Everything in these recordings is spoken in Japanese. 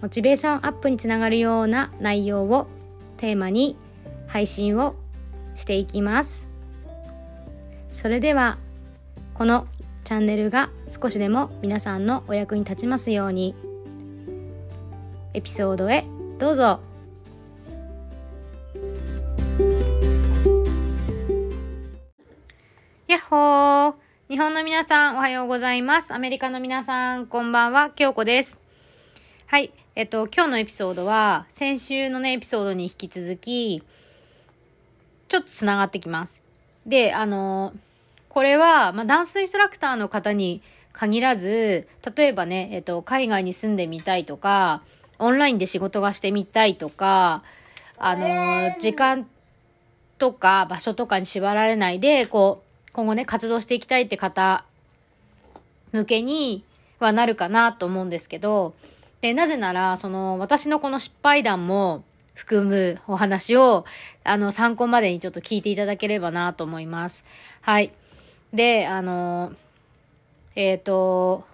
モチベーションアップにつながるような内容をテーマに配信をしていきますそれではこのチャンネルが少しでも皆さんのお役に立ちますようにエピソードへどうぞやっほー日本の皆さんおはようございます。アメリカの皆さんこんばんは、京子です。はい。えっと、今日のエピソードは、先週のね、エピソードに引き続き、ちょっとつながってきます。で、あの、これは、まあ、ダンスインストラクターの方に限らず、例えばね、えっと、海外に住んでみたいとか、オンラインで仕事がしてみたいとか、あの、時間とか場所とかに縛られないで、こう、今後ね、活動していきたいって方向けにはなるかなと思うんですけど、で、なぜなら、その、私のこの失敗談も含むお話を、あの、参考までにちょっと聞いていただければなと思います。はい。で、あの、えっ、と、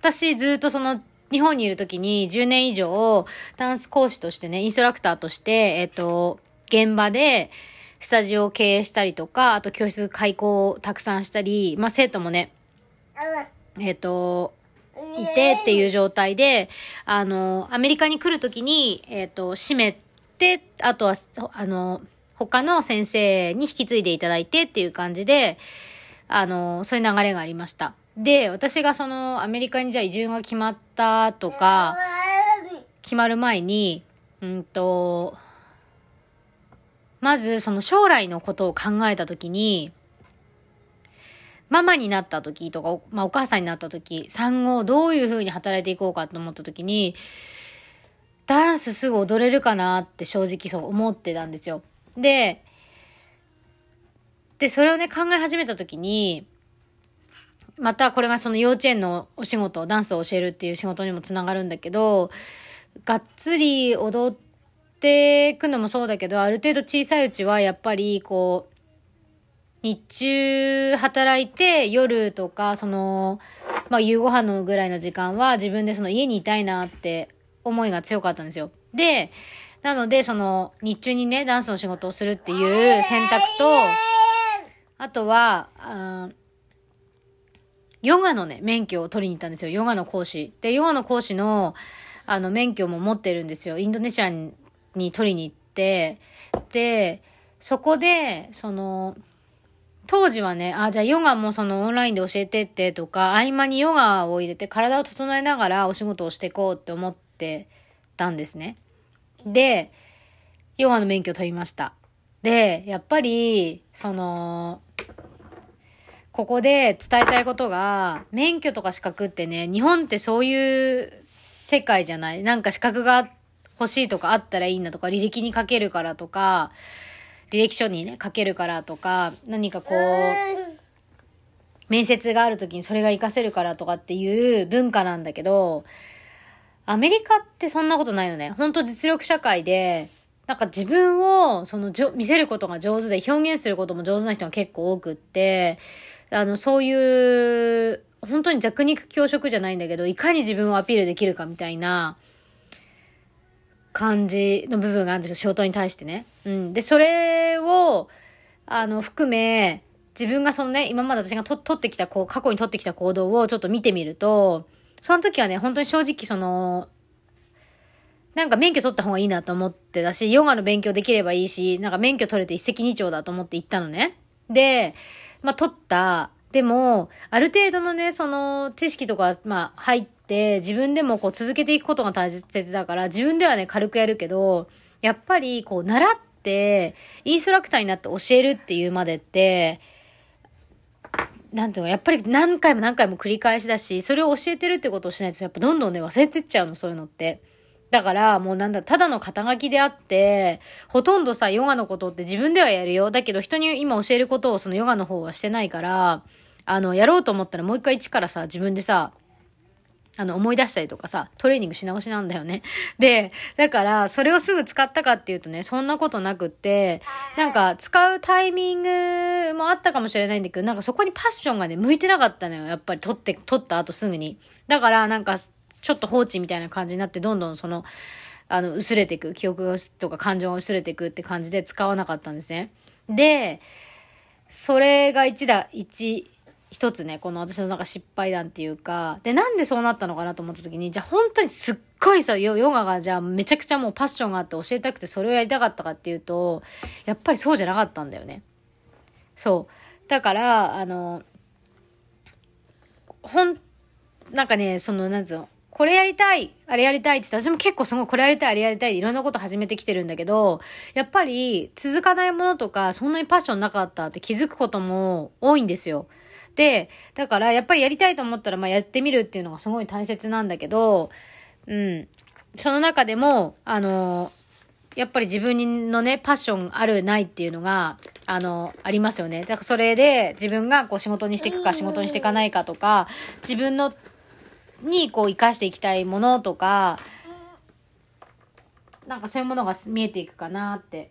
私ずっとその、日本にいる時に10年以上、ダンス講師としてね、インストラクターとして、えっ、と、現場で、スタジオを経営したりとか、あと教室開講をたくさんしたり、まあ生徒もね、えっ、と、いてっていう状態で、あの、アメリカに来るときに、えっ、と、閉めて、あとは、あの、他の先生に引き継いでいただいてっていう感じで、あの、そういう流れがありました。で、私がその、アメリカにじゃあ移住が決まったとか、決まる前に、うんと、まずその将来のことを考えたときに、ママになった時とか、まあお母さんになった時、産後どういう風に働いていこうかと思った時に、ダンスすぐ踊れるかなって正直そう思ってたんですよ。で、で、それをね考え始めた時に、またこれがその幼稚園のお仕事、ダンスを教えるっていう仕事にもつながるんだけど、がっつり踊っていくのもそうだけど、ある程度小さいうちはやっぱりこう、日中働いて夜とか、その、まあ夕ご飯のぐらいの時間は自分でその家にいたいなって思いが強かったんですよ。で、なのでその日中にね、ダンスの仕事をするっていう選択と、あとは、あヨガのね、免許を取りに行ったんですよ。ヨガの講師。で、ヨガの講師の、あの、免許も持ってるんですよ。インドネシアに取りに行って、で、そこで、その、当時はね、あ、じゃあヨガもそのオンラインで教えてってとか、合間にヨガを入れて体を整えながらお仕事をしていこうって思ってたんですね。で、ヨガの免許取りました。で、やっぱり、その、ここで伝えたいことが、免許とか資格ってね、日本ってそういう世界じゃないなんか資格が欲しいとかあったらいいんだとか、履歴に書けるからとか、履歴書にね、書けるからとか、何かこう、面接がある時にそれが活かせるからとかっていう文化なんだけど、アメリカってそんなことないのね。ほんと実力社会で、なんか自分を、その、じょ、見せることが上手で表現することも上手な人が結構多くって、あの、そういう、本当に弱肉強食じゃないんだけど、いかに自分をアピールできるかみたいな感じの部分があるんですよ、仕事に対してね。うん。で、それを、あの、含め、自分がそのね、今まで私がと取ってきた、こう、過去に取ってきた行動をちょっと見てみると、その時はね、本当に正直その、なんか免許取った方がいいなと思ってたし、ヨガの勉強できればいいし、なんか免許取れて一石二鳥だと思って行ったのね。で、まあ取った。でも、ある程度のね、その知識とか、まあ入って、自分でもこう続けていくことが大切だから、自分ではね、軽くやるけど、やっぱりこう習って、インストラクターになって教えるっていうまでって、なんていうの、やっぱり何回も何回も繰り返しだし、それを教えてるってことをしないと、やっぱどんどんね、忘れてっちゃうの、そういうのって。だからもうなんだ、ただの肩書きであって、ほとんどさ、ヨガのことって自分ではやるよ。だけど人に今教えることをそのヨガの方はしてないから、あの、やろうと思ったらもう一回一からさ、自分でさ、あの、思い出したりとかさ、トレーニングし直しなんだよね。で、だから、それをすぐ使ったかっていうとね、そんなことなくって、なんか、使うタイミングもあったかもしれないんだけど、なんかそこにパッションがね、向いてなかったのよ。やっぱり、取って、取った後すぐに。だから、なんか、ちょっと放置みたいな感じになって、どんどんその、あの、薄れていく、記憶とか感情が薄れていくって感じで使わなかったんですね。で、それが一だ、一、一つね、この私のなんか失敗談っていうか、で、なんでそうなったのかなと思った時に、じゃあ本当にすっごいさ、ヨガがじゃあめちゃくちゃもうパッションがあって教えたくてそれをやりたかったかっていうと、やっぱりそうじゃなかったんだよね。そう。だから、あの、ほん、なんかね、その、なんつうの、これやりたい、あれやりたいって私も結構すごいこれやりたい、あれやりたいいろんなこと始めてきてるんだけど、やっぱり続かないものとか、そんなにパッションなかったって気づくことも多いんですよ。で、だからやっぱりやりたいと思ったら、まあやってみるっていうのがすごい大切なんだけど、うん。その中でも、あの、やっぱり自分のね、パッションあるないっていうのが、あの、ありますよね。だからそれで自分がこう仕事にしていくか仕事にしていかないかとか、自分の、にこう生かしていきたいものとか、なんかそういうものが見えていくかなって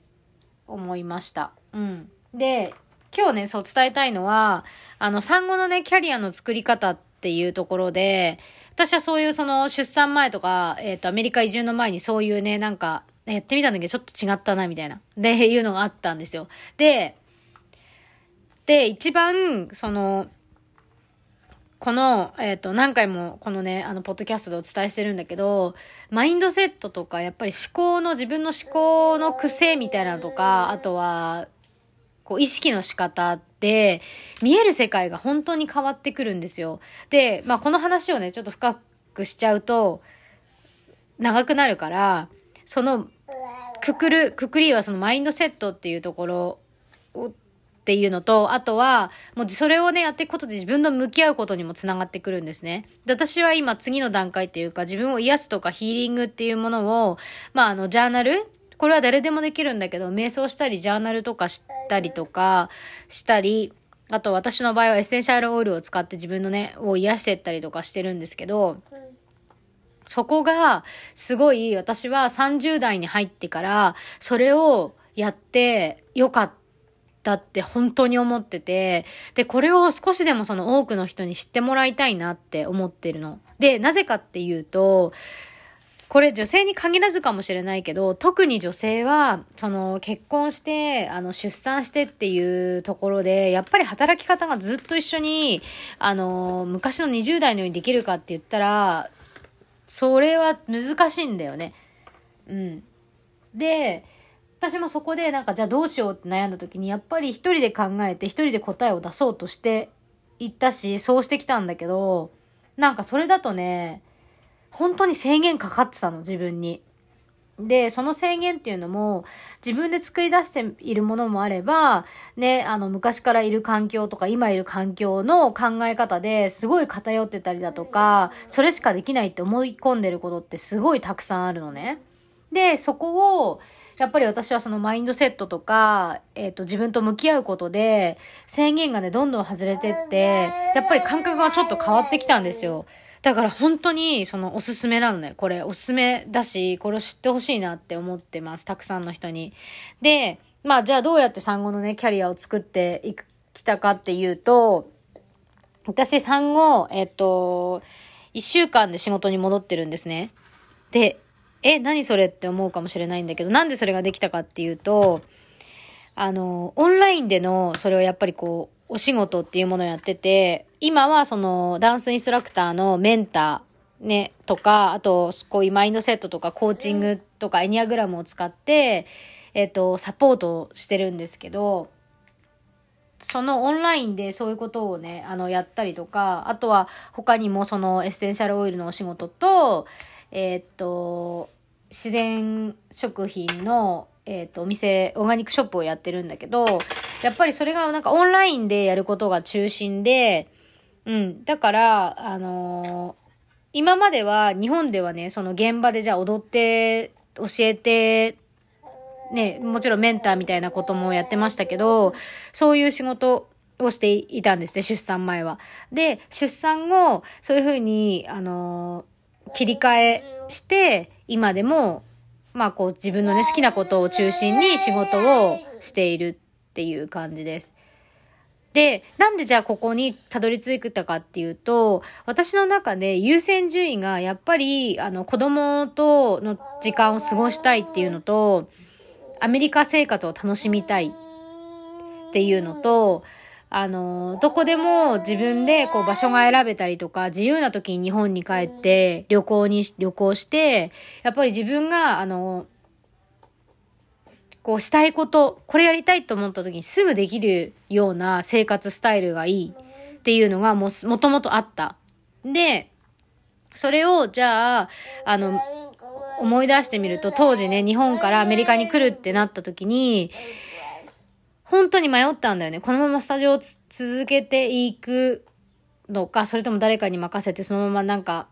思いました。うん。で、今日ね、そう伝えたいのは、あの、産後のね、キャリアの作り方っていうところで、私はそういうその出産前とか、えっ、ー、と、アメリカ移住の前にそういうね、なんか、やってみたんだけど、ちょっと違ったな、みたいな。で、いうのがあったんですよ。で、で、一番、その、この、えっ、ー、と、何回もこのね、あの、ポッドキャストでお伝えしてるんだけど、マインドセットとか、やっぱり思考の、自分の思考の癖みたいなのとか、あとは、こう意識の仕方って見える世界が本当に変わってくるんですよ。で、まあこの話をね、ちょっと深くしちゃうと長くなるから、そのくくる、くくりはそのマインドセットっていうところをっていうのと、あとは、もうそれをね、やっていくことで自分と向き合うことにもつながってくるんですね。で、私は今次の段階っていうか、自分を癒すとかヒーリングっていうものを、まあ、あの、ジャーナルこれは誰でもできるんだけど、瞑想したり、ジャーナルとかしたりとか、したり、あと私の場合はエッセンシャルオイルを使って自分のね、を癒していったりとかしてるんですけど、そこが、すごい私は30代に入ってから、それをやってよかったって本当に思ってて、で、これを少しでもその多くの人に知ってもらいたいなって思ってるの。で、なぜかっていうと、これ女性に限らずかもしれないけど、特に女性は、その結婚して、あの出産してっていうところで、やっぱり働き方がずっと一緒に、あの、昔の20代のようにできるかって言ったら、それは難しいんだよね。うん。で、私もそこでなんかじゃあどうしようって悩んだ時に、やっぱり一人で考えて一人で答えを出そうとしていったし、そうしてきたんだけど、なんかそれだとね、本当に制限かかってたの、自分に。で、その制限っていうのも、自分で作り出しているものもあれば、ね、あの、昔からいる環境とか、今いる環境の考え方ですごい偏ってたりだとか、それしかできないって思い込んでることってすごいたくさんあるのね。で、そこを、やっぱり私はそのマインドセットとか、えっ、ー、と、自分と向き合うことで、制限がね、どんどん外れてって、やっぱり感覚がちょっと変わってきたんですよ。だから本当に、そのおすすめなのね。これおすすめだし、これを知ってほしいなって思ってます。たくさんの人に。で、まあじゃあどうやって産後のね、キャリアを作っていきたかっていうと、私産後、えっと、一週間で仕事に戻ってるんですね。で、え、何それって思うかもしれないんだけど、なんでそれができたかっていうと、あの、オンラインでの、それをやっぱりこう、お仕事っていうものをやってて、今はそのダンスインストラクターのメンターね、とか、あとこういうマインドセットとかコーチングとかエニアグラムを使って、えっ、と、サポートしてるんですけど、そのオンラインでそういうことをね、あの、やったりとか、あとは他にもそのエッセンシャルオイルのお仕事と、えっ、と、自然食品のえっ、と、お店、オーガニックショップをやってるんだけど、やっぱりそれがなんかオンラインでやることが中心で、うん。だから、あのー、今までは日本ではね、その現場でじゃあ踊って、教えて、ね、もちろんメンターみたいなこともやってましたけど、そういう仕事をしていたんですね、出産前は。で、出産後、そういうふうに、あのー切り替えして、今でも、まあこう自分のね、好きなことを中心に仕事をしているっていう感じです。で、なんでじゃあここにたどり着いたかっていうと、私の中で優先順位がやっぱり、あの、子供との時間を過ごしたいっていうのと、アメリカ生活を楽しみたいっていうのと、あの、どこでも自分でこう場所が選べたりとか、自由な時に日本に帰って旅行に、旅行して、やっぱり自分が、あの、こうしたいこと、これやりたいと思った時にすぐできるような生活スタイルがいいっていうのがもう、もともとあった。で、それを、じゃあ、あの、思い出してみると、当時ね、日本からアメリカに来るってなった時に、本当に迷ったんだよね。このままスタジオをつ続けていくのか、それとも誰かに任せてそのままなんか、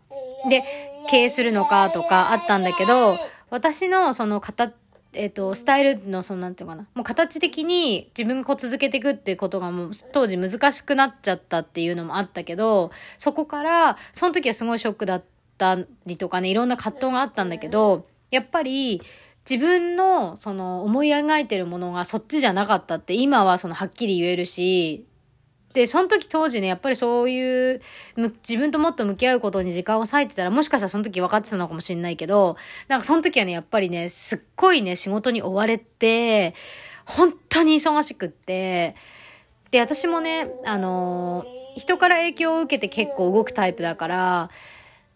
で、経営するのかとかあったんだけど、私のその形、えっ、と、スタイルのそのなんていうかな。もう形的に自分がこう続けていくっていうことがもう当時難しくなっちゃったっていうのもあったけど、そこから、その時はすごいショックだったりとかね、いろんな葛藤があったんだけど、やっぱり自分のその思い描いてるものがそっちじゃなかったって今はそのはっきり言えるし、で、その時当時ね、やっぱりそういう、自分ともっと向き合うことに時間を割いてたら、もしかしたらその時分かってたのかもしれないけど、なんかその時はね、やっぱりね、すっごいね、仕事に追われて、本当に忙しくって、で、私もね、あのー人から影響を受けて結構動くタイプだから、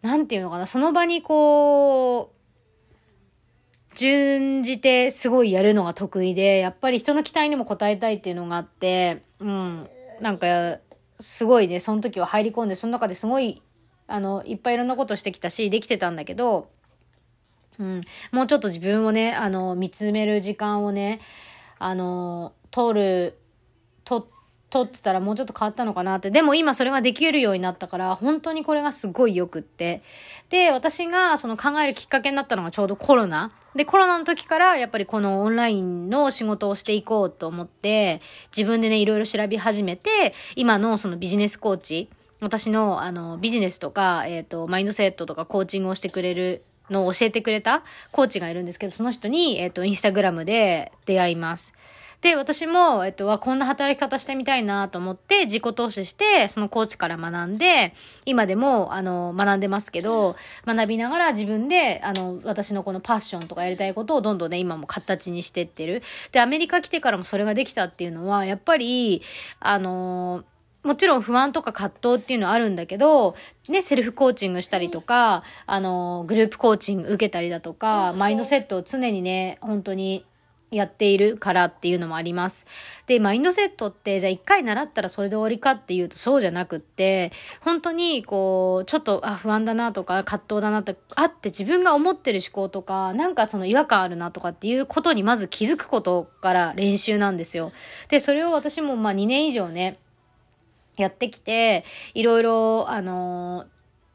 なんていうのかな、その場にこう、順じてすごいやるのが得意で、やっぱり人の期待にも応えたいっていうのがあって、うん、なんか、すごいね、その時は入り込んで、その中ですごい、あの、いっぱいいろんなことしてきたし、できてたんだけど、うん、もうちょっと自分をね、あの、見つめる時間をね、あの、取る、と、取ってたらもうちょっと変わったのかなって。でも今それができるようになったから、本当にこれがすごいよくって。で、私がその考えるきっかけになったのがちょうどコロナ。で、コロナの時からやっぱりこのオンラインの仕事をしていこうと思って、自分でね、いろいろ調べ始めて、今のそのビジネスコーチ、私のあのビジネスとか、えっ、と、マインドセットとかコーチングをしてくれるのを教えてくれたコーチがいるんですけど、その人に、えっ、と、インスタグラムで出会います。で、私も、えっと、わこんな働き方してみたいなと思って、自己投資して、そのコーチから学んで、今でも、あの、学んでますけど、学びながら自分で、あの、私のこのパッションとかやりたいことをどんどんね、今も形にしてってる。で、アメリカ来てからもそれができたっていうのは、やっぱり、あの、もちろん不安とか葛藤っていうのはあるんだけど、ね、セルフコーチングしたりとか、あの、グループコーチング受けたりだとか、マインドセットを常にね、本当にやっているからっていうのもあります。で、マインドセットって、じゃあ一回習ったらそれで終わりかっていうとそうじゃなくって、本当にこう、ちょっと、あ、不安だなとか、葛藤だなって、あって自分が思ってる思考とか、なんかその違和感あるなとかっていうことにまず気づくことから練習なんですよ。で、それを私もまあ2年以上ね、やってきて、いろいろ、あの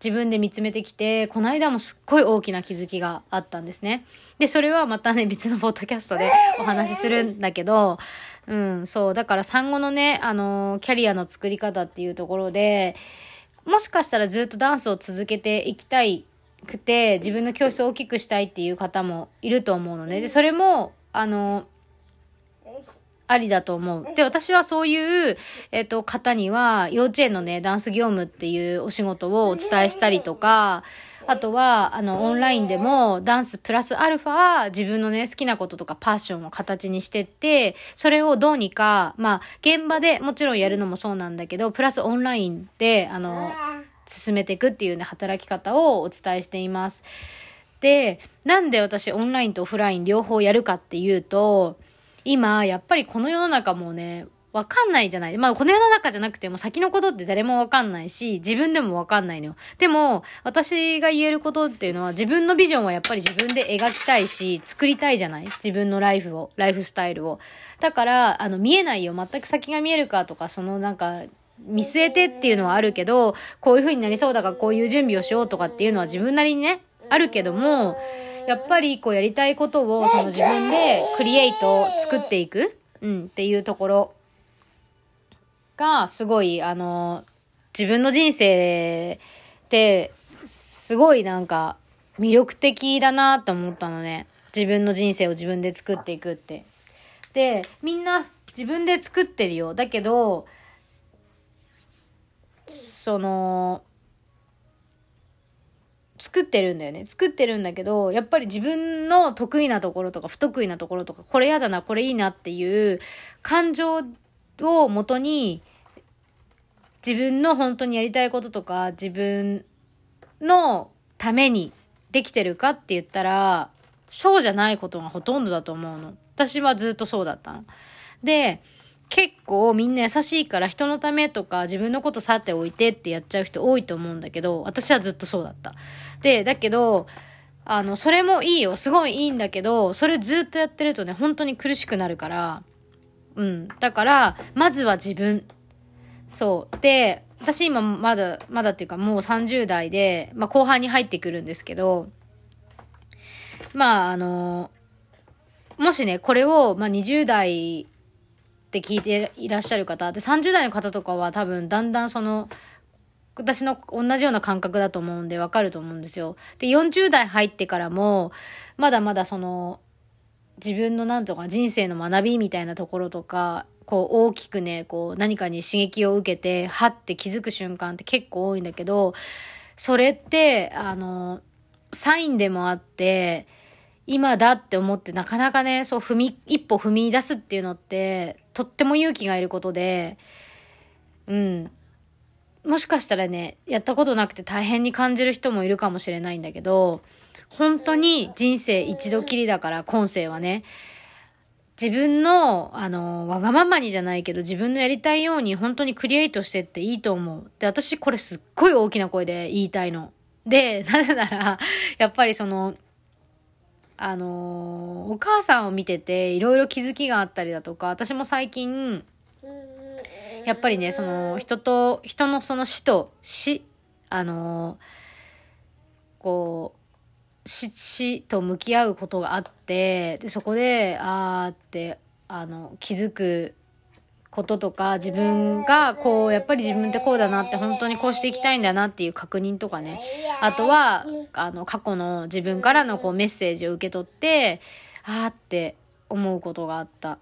自分で見つめてきて、この間もすっごい大きな気づきがあったんですね。で、それはまたね、別のポッドキャストでお話しするんだけど、うん、そう、だから産後のね、あのキャリアの作り方っていうところで、もしかしたらずっとダンスを続けていきたいくて、自分の教室を大きくしたいっていう方もいると思うのね。で、それも、あのありだと思う。で、私はそういう、えっ、と、方には、幼稚園のね、ダンス業務っていうお仕事をお伝えしたりとか、あとは、あの、オンラインでも、ダンスプラスアルファ、自分のね、好きなこととかパッションを形にしてって、それをどうにか、まあ、現場でもちろんやるのもそうなんだけど、プラスオンラインで、あの、進めていくっていうね、働き方をお伝えしています。で、なんで私オンラインとオフライン両方やるかっていうと、今、やっぱりこの世の中もね、わかんないじゃない。まあ、この世の中じゃなくても先のことって誰もわかんないし、自分でもわかんないのよ。でも、私が言えることっていうのは、自分のビジョンはやっぱり自分で描きたいし、作りたいじゃない？自分のライフを、ライフスタイルを。だから、あの、見えないよ。全く先が見えるかとか、そのなんか、見据えてっていうのはあるけど、こういう風になりそうだからこういう準備をしようとかっていうのは自分なりにね、あるけども、やっぱりこうやりたいことをその自分でクリエイト作っていく、うん、っていうところがすごい、あの、自分の人生ってすごいなんか魅力的だなと思ったのね。自分の人生を自分で作っていくって。で、みんな自分で作ってるよ。だけど、その、作ってるんだよね。作ってるんだけど、やっぱり自分の得意なところとか不得意なところとか、これやだな、これいいなっていう感情をもとに、自分の本当にやりたいこととか、自分のためにできてるかって言ったら、そうじゃないことがほとんどだと思うの。私はずっとそうだったの。で、結構みんな優しいから人のためとか自分のこと去っておいてってやっちゃう人多いと思うんだけど、私はずっとそうだった。で、だけど、あの、それもいいよ。すごいいいんだけど、それずっとやってるとね、本当に苦しくなるから、うん。だから、まずは自分。そう。で、私今まだ、まだっていうかもう30代で、まあ後半に入ってくるんですけど、まああの、もしね、これを、まあ20代って聞いていらっしゃる方、で、30代の方とかは多分だんだんその、私の同じような感覚だと思うんでわかると思うんですよ。で、40代入ってからも、まだまだその、自分のなんとか人生の学びみたいなところとか、こう大きくね、こう何かに刺激を受けて、はって気づく瞬間って結構多いんだけど、それって、あの、サインでもあって、今だって思ってなかなかね、そう踏み、一歩踏み出すっていうのって、とっても勇気がいることで、うん。もしかしたらね、やったことなくて大変に感じる人もいるかもしれないんだけど、本当に人生一度きりだから、今世はね。自分の、あの、わがままにじゃないけど、自分のやりたいように本当にクリエイトしてっていいと思う。で、私これすっごい大きな声で言いたいの。で、なぜなら、やっぱりその、あのお母さんを見てていろいろ気づきがあったりだとか、私も最近、やっぱりね、その人と、人のその死と死、あのこう、死、死と向き合うことがあって、で、そこで、ああって、あの、気づくこととか、自分がこう、やっぱり自分ってこうだなって、本当にこうしていきたいんだなっていう確認とかね。あとは、あの、過去の自分からのこうメッセージを受け取って、あーって思うことがあった。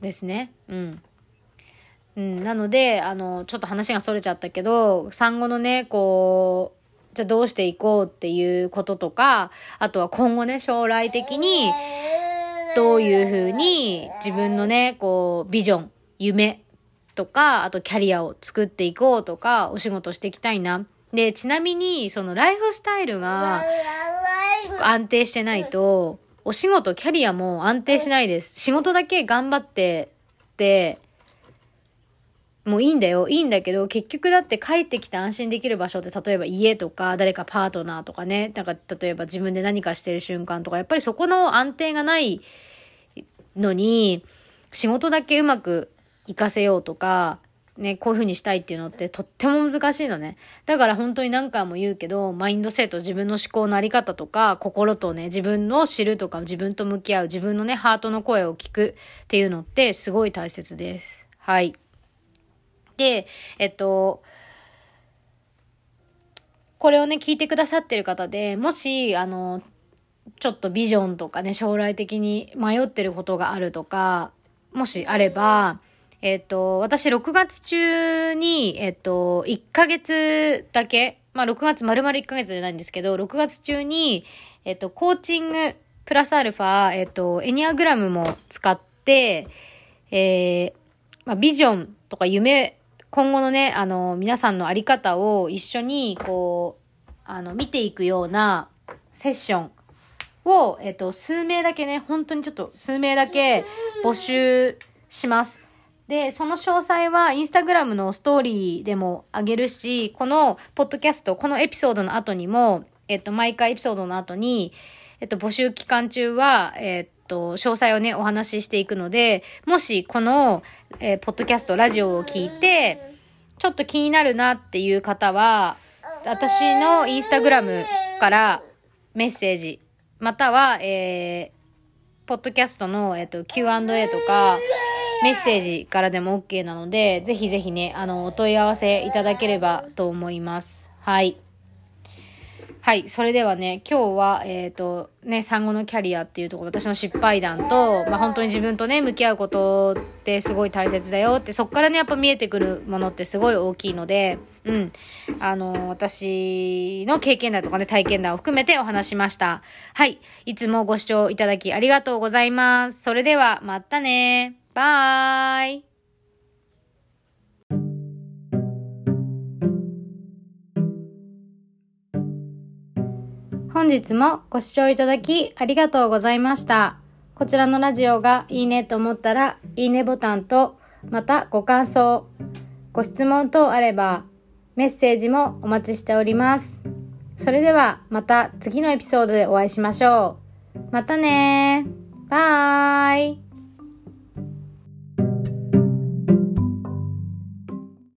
ですね。うん。うん、なので、あの、ちょっと話がそれちゃったけど、産後のね、こう、じゃあどうしていこうっていうこととか、あとは今後ね、将来的に、どういうふうに自分のね、こう、ビジョン、夢とか、あとキャリアを作っていこうとか、お仕事していきたいな。で、ちなみに、そのライフスタイルが安定してないと、お仕事、キャリアも安定しないです。仕事だけ頑張ってって、もういいんだよ。いいんだけど、結局だって帰ってきて安心できる場所って、例えば家とか、誰かパートナーとかね、なんか例えば自分で何かしてる瞬間とか、やっぱりそこの安定がないのに、仕事だけうまく活かせようとか、ね、こういう風にしたいっていうのってとっても難しいのね。だから本当に何回も言うけど、マインドセット、自分の思考のあり方とか、心とね、自分の知るとか、自分と向き合う、自分のね、ハートの声を聞くっていうのってすごい大切です。はい。で、えっと、これをね、聞いてくださってる方で、もし、あの、ちょっとビジョンとかね、将来的に迷ってることがあるとか、もしあれば、えっと、私6月中に、えっと、1ヶ月だけ、まあ6月丸々1ヶ月じゃないんですけど、6月中に、えっと、コーチングプラスアルファ、えっと、エニアグラムも使って、えー、まあ、ビジョンとか夢今後のね、あの、皆さんのあり方を一緒に、こう、あの、見ていくようなセッションを、えっと、数名だけね、本当にちょっと数名だけ募集します。で、その詳細はインスタグラムのストーリーでもあげるし、このポッドキャスト、このエピソードの後にも、えっと、毎回エピソードの後に、えっと、募集期間中は、えっと、詳細をね、お話ししていくので、もしこの、えー、ポッドキャスト、ラジオを聞いて、ちょっと気になるなっていう方は、私のインスタグラムからメッセージ、または、えー、ポッドキャストの、えっ、ー、と、Q&A とか、メッセージからでも OK なので、ぜひぜひね、あの、お問い合わせいただければと思います。はい。はい。それではね、今日は、えっ、ー、と、ね、産後のキャリアっていうところ、私の失敗談と、まあ、本当に自分とね、向き合うことってすごい大切だよって、そっからね、やっぱ見えてくるものってすごい大きいので、うん。あの、私の経験談とかね、体験談を含めてお話しました。はい。いつもご視聴いただきありがとうございます。それでは、またね。バーイ。本日もご視聴いただきありがとうございました。こちらのラジオがいいねと思ったら、いいねボタンと、またご感想、ご質問等あれば、メッセージもお待ちしております。それではまた次のエピソードでお会いしましょう。またねー。バイ